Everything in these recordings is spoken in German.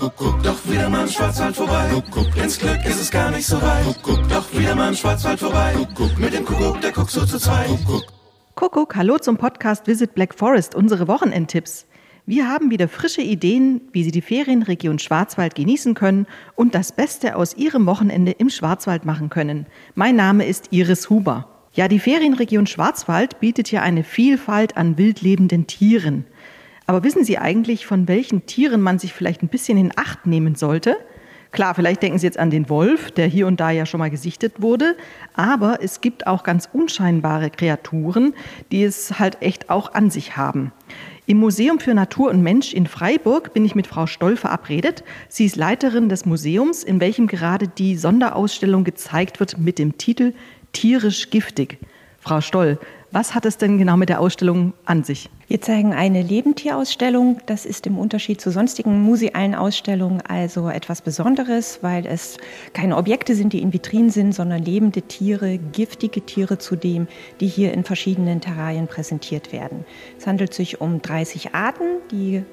Kuckuck, doch wieder mal im Schwarzwald vorbei. Kuckuck, ins Glück ist es gar nicht so weit. Kuckuck, doch wieder mal im Schwarzwald vorbei. Kuckuck, mit dem Kuckuck, der guckt so zu zweit. Kuckuck. Kuckuck, hallo zum Podcast Visit Black Forest, unsere Wochenendtipps. Wir haben wieder frische Ideen, wie Sie die Ferienregion Schwarzwald genießen können und das Beste aus Ihrem Wochenende im Schwarzwald machen können. Mein Name ist Iris Huber. Ja, die Ferienregion Schwarzwald bietet ja eine Vielfalt an wildlebenden Tieren. Aber wissen Sie eigentlich, von welchen Tieren man sich vielleicht ein bisschen in Acht nehmen sollte? Klar, vielleicht denken Sie jetzt an den Wolf, der hier und da ja schon mal gesichtet wurde, aber es gibt auch ganz unscheinbare Kreaturen, die es halt echt auch an sich haben. Im Museum für Natur und Mensch in Freiburg bin ich mit Frau Stoll verabredet. Sie ist Leiterin des Museums, in welchem gerade die Sonderausstellung gezeigt wird mit dem Titel Tierisch giftig. Frau Stoll, was hat es denn genau mit der Ausstellung an sich? Wir zeigen eine Lebendtierausstellung. Das ist im Unterschied zu sonstigen musealen Ausstellungen also etwas Besonderes, weil es keine Objekte sind, die in Vitrinen sind, sondern lebende Tiere, giftige Tiere zudem, die hier in verschiedenen Terrarien präsentiert werden. Es handelt sich um 30 Arten, die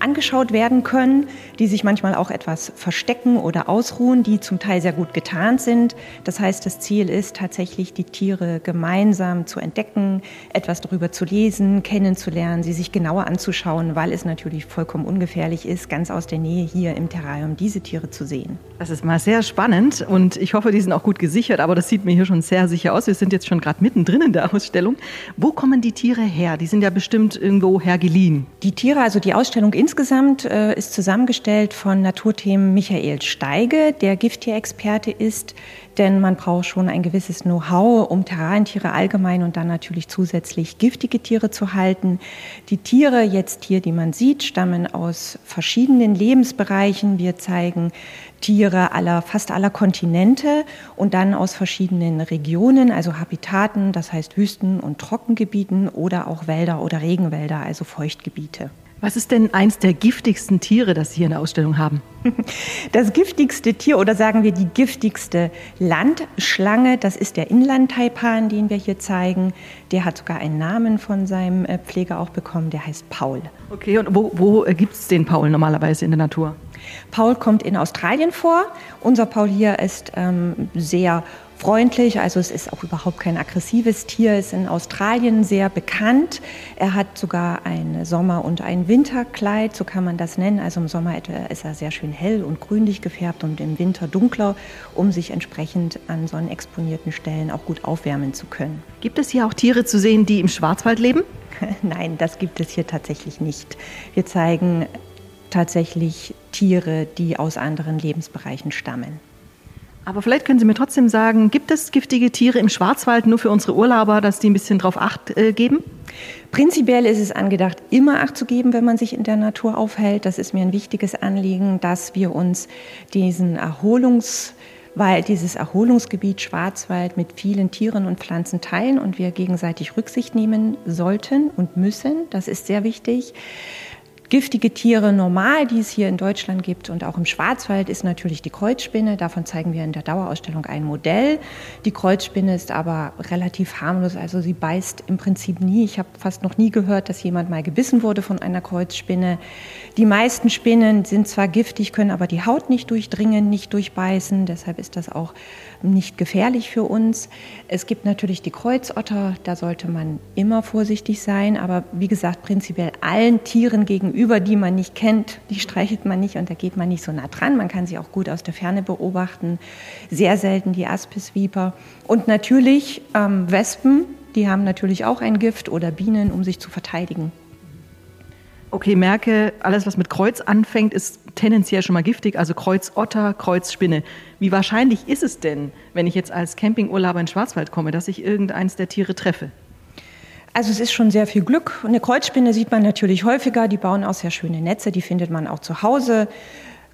angeschaut werden können, die sich manchmal auch etwas verstecken oder ausruhen, die zum Teil sehr gut getarnt sind. Das heißt, das Ziel ist tatsächlich, die Tiere gemeinsam zu entdecken, etwas darüber zu lesen, kennenzulernen, sie sich genauer anzuschauen, weil es natürlich vollkommen ungefährlich ist, ganz aus der Nähe hier im Terrarium diese Tiere zu sehen. Das ist mal sehr spannend und ich hoffe, die sind auch gut gesichert, aber das sieht mir hier schon sehr sicher aus. Wir sind jetzt schon gerade mittendrin in der Ausstellung. Wo kommen die Tiere her? Die sind ja bestimmt irgendwo hergeliehen. Die Tiere, also die Ausstellung in Insgesamt äh, ist zusammengestellt von Naturthemen Michael Steige, der Gifttierexperte ist, denn man braucht schon ein gewisses Know-how, um Terrarientiere allgemein und dann natürlich zusätzlich giftige Tiere zu halten. Die Tiere jetzt hier, die man sieht, stammen aus verschiedenen Lebensbereichen. Wir zeigen Tiere aller, fast aller Kontinente und dann aus verschiedenen Regionen, also Habitaten, das heißt Wüsten- und Trockengebieten oder auch Wälder oder Regenwälder, also Feuchtgebiete. Was ist denn eins der giftigsten Tiere, das Sie hier in der Ausstellung haben? Das giftigste Tier oder sagen wir die giftigste Landschlange, das ist der Inlandtaipan, den wir hier zeigen. Der hat sogar einen Namen von seinem äh, Pfleger auch bekommen, der heißt Paul. Okay, und wo, wo äh, gibt es den Paul normalerweise in der Natur? Paul kommt in Australien vor. Unser Paul hier ist ähm, sehr freundlich, also es ist auch überhaupt kein aggressives Tier, ist in Australien sehr bekannt. Er hat sogar ein Sommer- und ein Winterkleid, so kann man das nennen. Also im Sommer ist er sehr schön hell und grünlich gefärbt und im Winter dunkler, um sich entsprechend an sonnenexponierten Stellen auch gut aufwärmen zu können. Gibt es hier auch Tiere zu sehen, die im Schwarzwald leben? Nein, das gibt es hier tatsächlich nicht. Wir zeigen tatsächlich Tiere, die aus anderen Lebensbereichen stammen. Aber vielleicht können Sie mir trotzdem sagen, gibt es giftige Tiere im Schwarzwald nur für unsere Urlauber, dass die ein bisschen drauf Acht äh, geben? Prinzipiell ist es angedacht, immer Acht zu geben, wenn man sich in der Natur aufhält. Das ist mir ein wichtiges Anliegen, dass wir uns diesen Erholungs weil dieses Erholungsgebiet Schwarzwald mit vielen Tieren und Pflanzen teilen und wir gegenseitig Rücksicht nehmen sollten und müssen. Das ist sehr wichtig. Giftige Tiere normal, die es hier in Deutschland gibt und auch im Schwarzwald, ist natürlich die Kreuzspinne. Davon zeigen wir in der Dauerausstellung ein Modell. Die Kreuzspinne ist aber relativ harmlos, also sie beißt im Prinzip nie. Ich habe fast noch nie gehört, dass jemand mal gebissen wurde von einer Kreuzspinne. Die meisten Spinnen sind zwar giftig, können aber die Haut nicht durchdringen, nicht durchbeißen. Deshalb ist das auch nicht gefährlich für uns. Es gibt natürlich die Kreuzotter, da sollte man immer vorsichtig sein. Aber wie gesagt, prinzipiell allen Tieren gegenüber, die man nicht kennt, die streichelt man nicht und da geht man nicht so nah dran. Man kann sie auch gut aus der Ferne beobachten. Sehr selten die Aspisviper. Und natürlich ähm, Wespen, die haben natürlich auch ein Gift oder Bienen, um sich zu verteidigen. Okay, merke, alles, was mit Kreuz anfängt, ist tendenziell schon mal giftig, also Kreuzotter, Kreuzspinne. Wie wahrscheinlich ist es denn, wenn ich jetzt als Campingurlauber in Schwarzwald komme, dass ich irgendeins der Tiere treffe? Also es ist schon sehr viel Glück. Eine Kreuzspinne sieht man natürlich häufiger, die bauen auch sehr schöne Netze, die findet man auch zu Hause.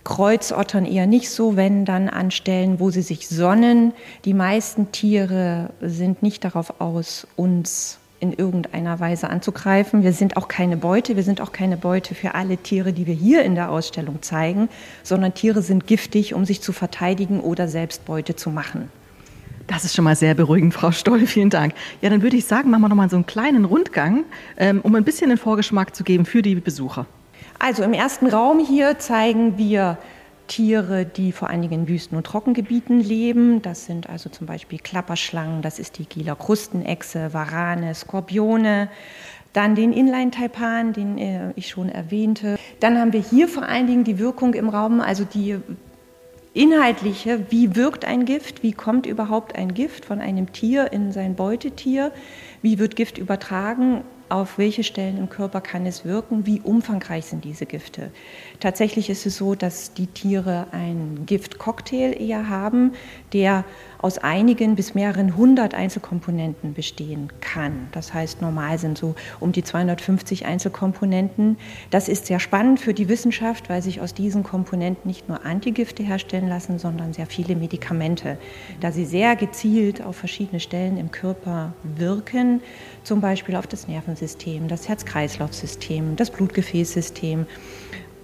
Kreuzottern eher nicht so, wenn dann an Stellen, wo sie sich sonnen. Die meisten Tiere sind nicht darauf aus, uns in irgendeiner Weise anzugreifen. Wir sind auch keine Beute, wir sind auch keine Beute für alle Tiere, die wir hier in der Ausstellung zeigen, sondern Tiere sind giftig, um sich zu verteidigen oder selbst Beute zu machen. Das ist schon mal sehr beruhigend, Frau Stoll. Vielen Dank. Ja, dann würde ich sagen, machen wir noch mal so einen kleinen Rundgang, ähm, um ein bisschen einen Vorgeschmack zu geben für die Besucher. Also im ersten Raum hier zeigen wir Tiere, die vor allen Dingen in Wüsten- und Trockengebieten leben. Das sind also zum Beispiel Klapperschlangen, das ist die Gieler Krustenechse, Warane, Skorpione. Dann den Inline-Taipan, den äh, ich schon erwähnte. Dann haben wir hier vor allen Dingen die Wirkung im Raum, also die inhaltliche, wie wirkt ein Gift, wie kommt überhaupt ein Gift von einem Tier in sein Beutetier, wie wird Gift übertragen auf welche Stellen im Körper kann es wirken, wie umfangreich sind diese Gifte. Tatsächlich ist es so, dass die Tiere einen Giftcocktail eher haben, der aus einigen bis mehreren hundert Einzelkomponenten bestehen kann. Das heißt, normal sind so um die 250 Einzelkomponenten. Das ist sehr spannend für die Wissenschaft, weil sich aus diesen Komponenten nicht nur Antigifte herstellen lassen, sondern sehr viele Medikamente, da sie sehr gezielt auf verschiedene Stellen im Körper wirken, zum Beispiel auf das Nervensystem, das Herz-Kreislauf-System, das Blutgefäßsystem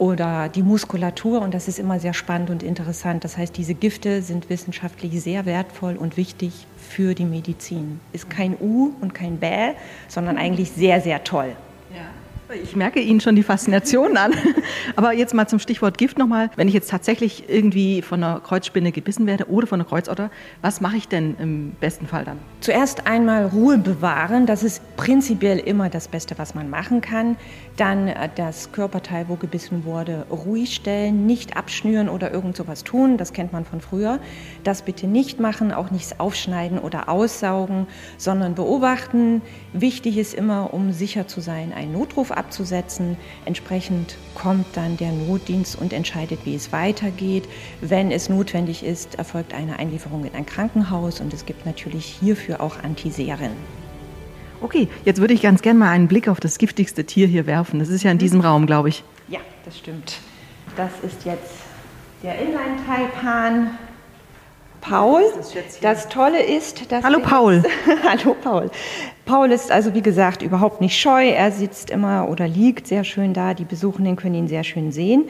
oder die Muskulatur. Und das ist immer sehr spannend und interessant. Das heißt, diese Gifte sind wissenschaftlich sehr wertvoll und wichtig für die Medizin. Ist kein U und kein Bä, sondern eigentlich sehr, sehr toll. Ja. Ich merke Ihnen schon die Faszination an. Aber jetzt mal zum Stichwort Gift nochmal. Wenn ich jetzt tatsächlich irgendwie von einer Kreuzspinne gebissen werde oder von einer Kreuzotter, was mache ich denn im besten Fall dann? Zuerst einmal Ruhe bewahren. Das ist prinzipiell immer das Beste, was man machen kann. Dann äh, das Körperteil, wo gebissen wurde, ruhig stellen, nicht abschnüren oder irgend sowas tun. Das kennt man von früher. Das bitte nicht machen, auch nichts aufschneiden oder aussaugen, sondern beobachten. Wichtig ist immer, um sicher zu sein, einen Notruf abzusetzen. Entsprechend kommt dann der Notdienst und entscheidet, wie es weitergeht. Wenn es notwendig ist, erfolgt eine Einlieferung in ein Krankenhaus und es gibt natürlich hierfür auch Antiseren. Okay, jetzt würde ich ganz gerne mal einen Blick auf das giftigste Tier hier werfen. Das ist ja in mhm. diesem Raum, glaube ich. Ja, das stimmt. Das ist jetzt der Inline-Taipan. Paul. Das, Tolle ist, dass. Hallo Paul. Hallo Paul. Paul ist also wie gesagt überhaupt nicht scheu. Er sitzt immer oder liegt sehr schön da. Die Besuchenden können ihn sehr schön sehen.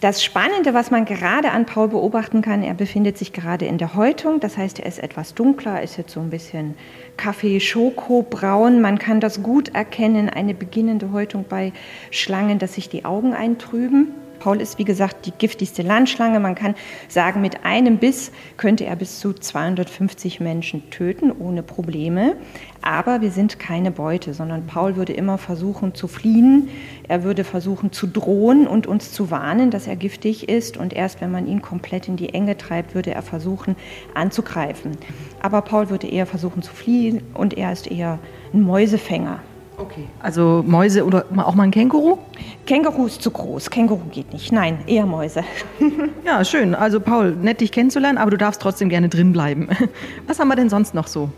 Das Spannende, was man gerade an Paul beobachten kann, er befindet sich gerade in der Häutung. Das heißt, er ist etwas dunkler, ist jetzt so ein bisschen Kaffee-Schoko-braun. Man kann das gut erkennen, eine beginnende Häutung bei Schlangen, dass sich die Augen eintrüben. Paul ist, wie gesagt, die giftigste Landschlange. Man kann sagen, mit einem Biss könnte er bis zu 250 Menschen töten, ohne Probleme. Aber wir sind keine Beute, sondern Paul würde immer versuchen zu fliehen. Er würde versuchen zu drohen und uns zu warnen, dass er giftig ist. Und erst wenn man ihn komplett in die Enge treibt, würde er versuchen anzugreifen. Aber Paul würde eher versuchen zu fliehen und er ist eher ein Mäusefänger. Okay. Also Mäuse oder auch mal ein Känguru? Känguru ist zu groß. Känguru geht nicht. Nein, eher Mäuse. ja, schön. Also Paul, nett dich kennenzulernen, aber du darfst trotzdem gerne drin bleiben. Was haben wir denn sonst noch so?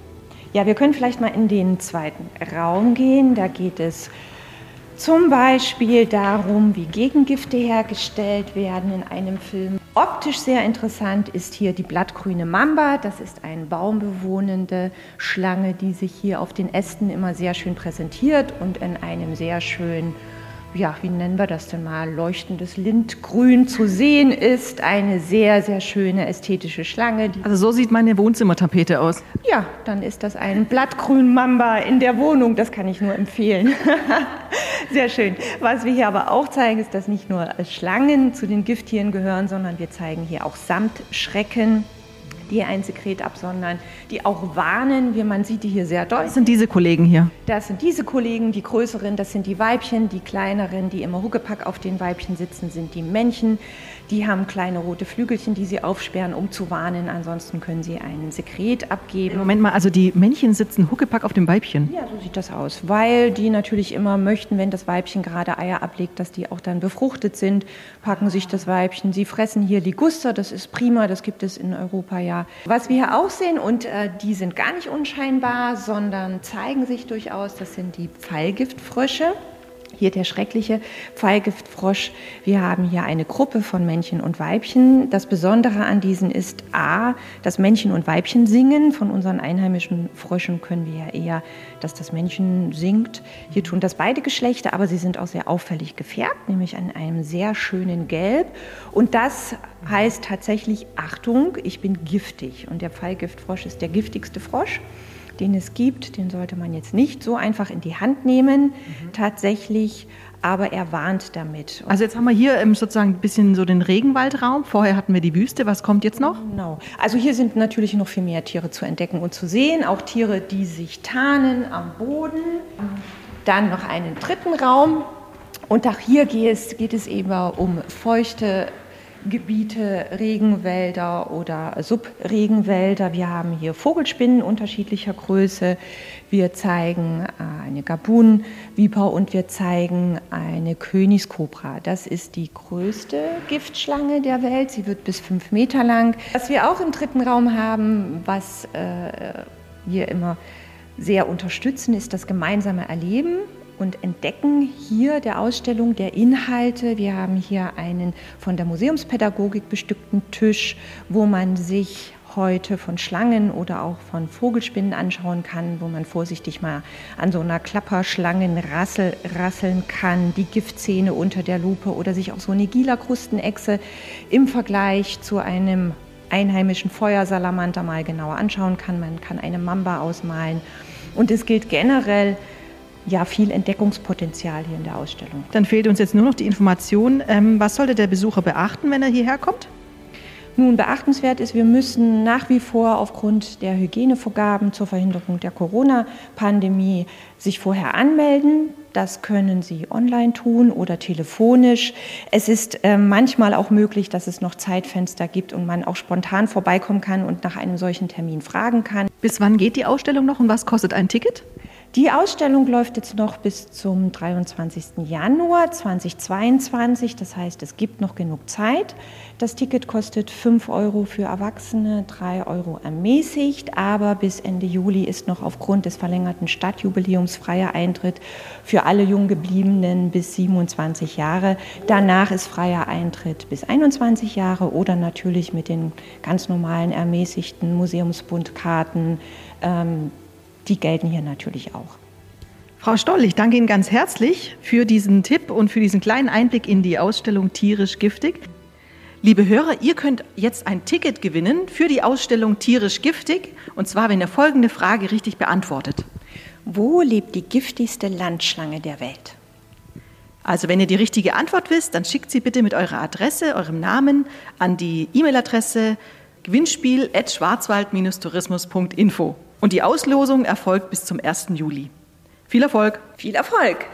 Ja, wir können vielleicht mal in den zweiten Raum gehen. Da geht es zum Beispiel darum, wie Gegengifte hergestellt werden in einem Film. Optisch sehr interessant ist hier die blattgrüne Mamba. Das ist eine baumbewohnende Schlange, die sich hier auf den Ästen immer sehr schön präsentiert und in einem sehr schönen ja, wie nennen wir das denn mal, leuchtendes Lindgrün zu sehen ist. Eine sehr, sehr schöne ästhetische Schlange. Also so sieht meine Wohnzimmertapete aus. Ja, dann ist das ein Blattgrün-Mamba in der Wohnung. Das kann ich nur empfehlen. sehr schön. Was wir hier aber auch zeigen, ist, dass nicht nur Schlangen zu den Gifttieren gehören, sondern wir zeigen hier auch Samtschrecken die ein Sekret absondern, die auch warnen, wie man sieht die hier sehr deutlich. Das sind diese Kollegen hier. Das sind diese Kollegen, die größeren, das sind die Weibchen, die kleineren, die immer Huckepack auf den Weibchen sitzen, sind die Männchen. Die haben kleine rote Flügelchen, die sie aufsperren, um zu warnen. Ansonsten können sie ein Sekret abgeben. Moment mal, also die Männchen sitzen Huckepack auf dem Weibchen? Ja, so sieht das aus. Weil die natürlich immer möchten, wenn das Weibchen gerade Eier ablegt, dass die auch dann befruchtet sind, packen sich das Weibchen. Sie fressen hier Liguster, das ist prima, das gibt es in Europa ja. Was wir hier auch sehen, und äh, die sind gar nicht unscheinbar, sondern zeigen sich durchaus, das sind die Pfeilgiftfrösche. Hier der schreckliche Pfeilgiftfrosch. Wir haben hier eine Gruppe von Männchen und Weibchen. Das Besondere an diesen ist A, dass Männchen und Weibchen singen. Von unseren einheimischen Fröschen können wir ja eher, dass das Männchen singt. Hier tun das beide Geschlechter, aber sie sind auch sehr auffällig gefärbt, nämlich an einem sehr schönen Gelb. Und das heißt tatsächlich, Achtung, ich bin giftig. Und der Pfeilgiftfrosch ist der giftigste Frosch den es gibt, den sollte man jetzt nicht so einfach in die Hand nehmen. Mhm. Tatsächlich aber er warnt damit. Also jetzt haben wir hier ähm, sozusagen ein bisschen so den Regenwaldraum. Vorher hatten wir die Wüste. Was kommt jetzt noch? Genau. Also hier sind natürlich noch viel mehr Tiere zu entdecken und zu sehen. Auch Tiere, die sich tarnen am Boden. Dann noch einen dritten Raum. Und auch hier geht es, geht es eben um feuchte Gebiete, Regenwälder oder Subregenwälder. Wir haben hier Vogelspinnen unterschiedlicher Größe. Wir zeigen äh, eine Gabun-Viper und wir zeigen eine Königskobra. Das ist die größte Giftschlange der Welt. Sie wird bis fünf Meter lang. Was wir auch im dritten Raum haben, was äh, wir immer sehr unterstützen, ist das gemeinsame Erleben und entdecken hier der Ausstellung der Inhalte. Wir haben hier einen von der Museumspädagogik bestückten Tisch, wo man sich heute von Schlangen oder auch von Vogelspinnen anschauen kann, wo man vorsichtig mal an so einer Klapperschlangen rassel, rasseln kann, die Giftzähne unter der Lupe oder sich auch so eine Gila-Krustenechse im Vergleich zu einem einheimischen Feuersalamander mal genauer anschauen kann. Man kann eine Mamba ausmalen. Und es gilt generell, ja viel Entdeckungspotenzial hier in der Ausstellung. Dann fehlt uns jetzt nur noch die Information, ähm, was sollte der Besucher beachten, wenn er hierher kommt? Nun, beachtenswert ist, wir müssen nach wie vor aufgrund der Hygienevorgaben zur Verhinderung der Corona-Pandemie sich vorher anmelden. Das können Sie online tun oder telefonisch. Es ist äh, manchmal auch möglich, dass es noch Zeitfenster gibt und man auch spontan vorbeikommen kann und nach einem solchen Termin fragen kann. Bis wann geht die Ausstellung noch und was kostet ein Ticket? Die Ausstellung läuft jetzt noch bis zum 23. Januar 2022. Das heißt, es gibt noch genug Zeit. Das Ticket kostet 5 Euro für Erwachsene, 3 Euro ermäßigt. Aber bis Ende Juli ist noch aufgrund des verlängerten Stadtjubiläums freier Eintritt für alle Junggebliebenen bis 27 Jahre. Danach ist freier Eintritt bis 21 Jahre oder natürlich mit den ganz normalen ermäßigten Museumsbundkarten. Ähm, die gelten hier natürlich auch. Frau Stoll, ich danke Ihnen ganz herzlich für diesen Tipp und für diesen kleinen Einblick in die Ausstellung Tierisch Giftig. Liebe Hörer, ihr könnt jetzt ein Ticket gewinnen für die Ausstellung Tierisch Giftig und zwar, wenn ihr folgende Frage richtig beantwortet. Wo lebt die giftigste Landschlange der Welt? Also wenn ihr die richtige Antwort wisst, dann schickt sie bitte mit eurer Adresse, eurem Namen an die E-Mail-Adresse gewinnspiel.schwarzwald-tourismus.info. Und die Auslosung erfolgt bis zum 1. Juli. Viel Erfolg! Viel Erfolg!